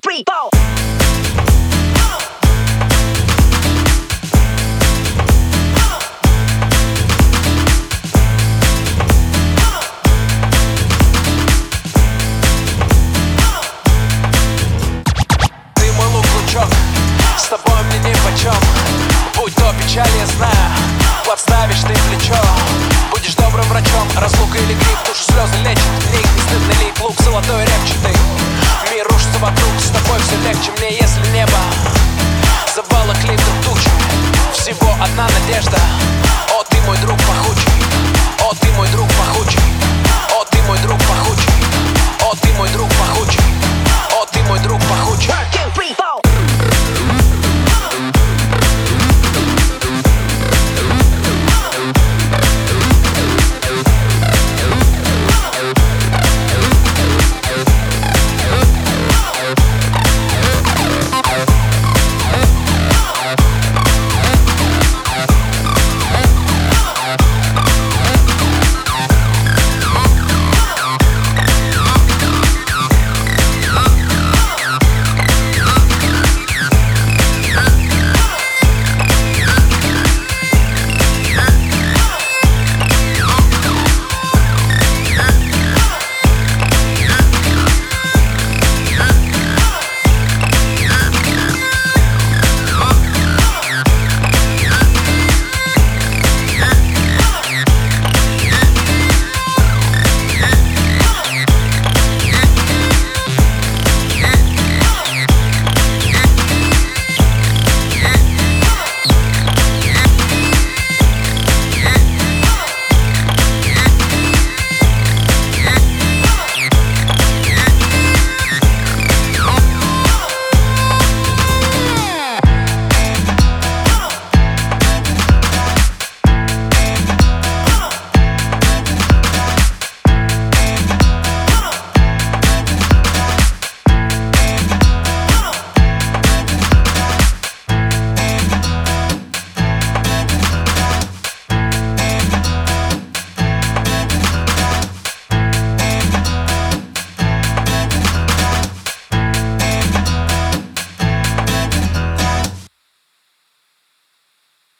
three, four. Ты малый лучок, с тобой мне не почем. Будь то печаль, я подставишь ты плечо. Будешь добрым врачом, разлука или гриф, душу с тобой все легче мне, если небо Завалок литров тучу. Всего одна надежда. О, ты мой друг